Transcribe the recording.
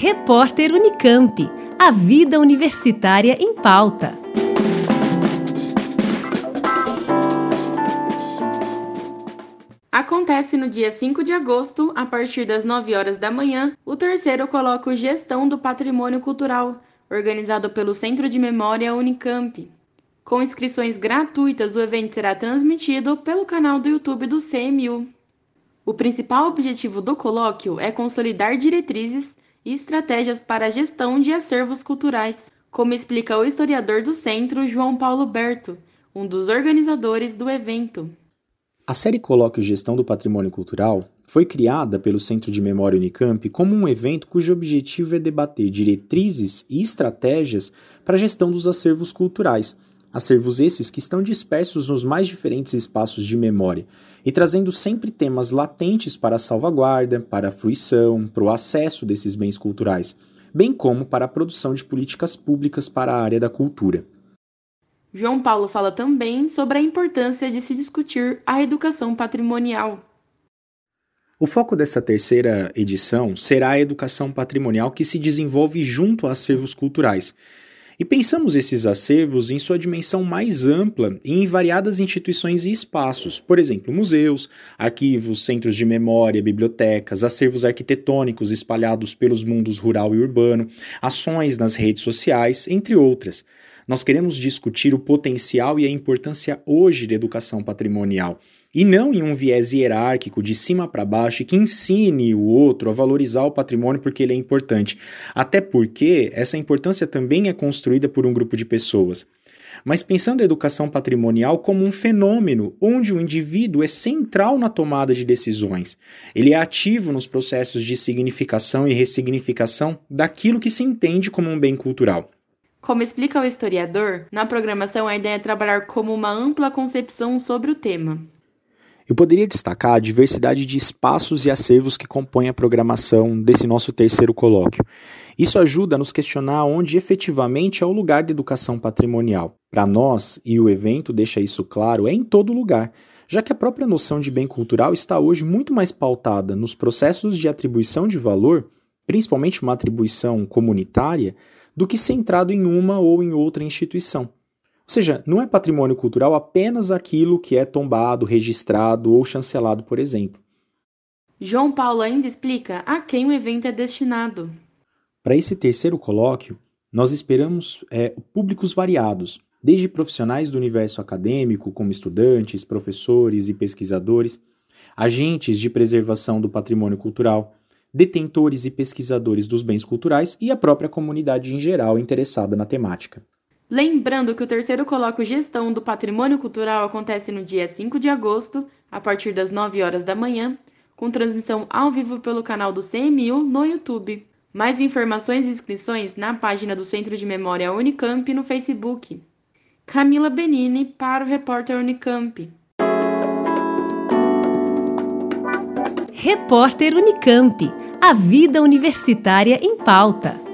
Repórter Unicamp. A vida universitária em pauta. Acontece no dia 5 de agosto, a partir das 9 horas da manhã, o terceiro colóquio Gestão do Patrimônio Cultural, organizado pelo Centro de Memória Unicamp. Com inscrições gratuitas, o evento será transmitido pelo canal do YouTube do CMU. O principal objetivo do colóquio é consolidar diretrizes e estratégias para a gestão de acervos culturais, como explica o historiador do centro João Paulo Berto, um dos organizadores do evento. A série Colóquio Gestão do Patrimônio Cultural foi criada pelo Centro de Memória Unicamp como um evento cujo objetivo é debater diretrizes e estratégias para a gestão dos acervos culturais, acervos esses que estão dispersos nos mais diferentes espaços de memória e trazendo sempre temas latentes para a salvaguarda, para a fruição, para o acesso desses bens culturais, bem como para a produção de políticas públicas para a área da cultura. João Paulo fala também sobre a importância de se discutir a educação patrimonial. O foco dessa terceira edição será a educação patrimonial que se desenvolve junto a acervos culturais. E pensamos esses acervos em sua dimensão mais ampla e em variadas instituições e espaços, por exemplo, museus, arquivos, centros de memória, bibliotecas, acervos arquitetônicos espalhados pelos mundos rural e urbano, ações nas redes sociais, entre outras. Nós queremos discutir o potencial e a importância hoje da educação patrimonial, e não em um viés hierárquico de cima para baixo que ensine o outro a valorizar o patrimônio porque ele é importante. Até porque essa importância também é construída por um grupo de pessoas. Mas pensando a educação patrimonial como um fenômeno onde o indivíduo é central na tomada de decisões. Ele é ativo nos processos de significação e ressignificação daquilo que se entende como um bem cultural. Como explica o historiador, na programação a ideia é trabalhar como uma ampla concepção sobre o tema. Eu poderia destacar a diversidade de espaços e acervos que compõem a programação desse nosso terceiro colóquio. Isso ajuda a nos questionar onde efetivamente é o lugar da educação patrimonial. Para nós, e o evento deixa isso claro, é em todo lugar, já que a própria noção de bem cultural está hoje muito mais pautada nos processos de atribuição de valor, principalmente uma atribuição comunitária, do que centrado em uma ou em outra instituição. Ou seja, não é patrimônio cultural apenas aquilo que é tombado, registrado ou chancelado, por exemplo. João Paulo ainda explica a quem o evento é destinado. Para esse terceiro colóquio, nós esperamos é, públicos variados, desde profissionais do universo acadêmico, como estudantes, professores e pesquisadores, agentes de preservação do patrimônio cultural, detentores e pesquisadores dos bens culturais e a própria comunidade em geral interessada na temática. Lembrando que o terceiro colóquio Gestão do Patrimônio Cultural acontece no dia 5 de agosto, a partir das 9 horas da manhã, com transmissão ao vivo pelo canal do CMU no YouTube. Mais informações e inscrições na página do Centro de Memória Unicamp no Facebook. Camila Benini para o repórter Unicamp. Repórter Unicamp. A vida universitária em pauta.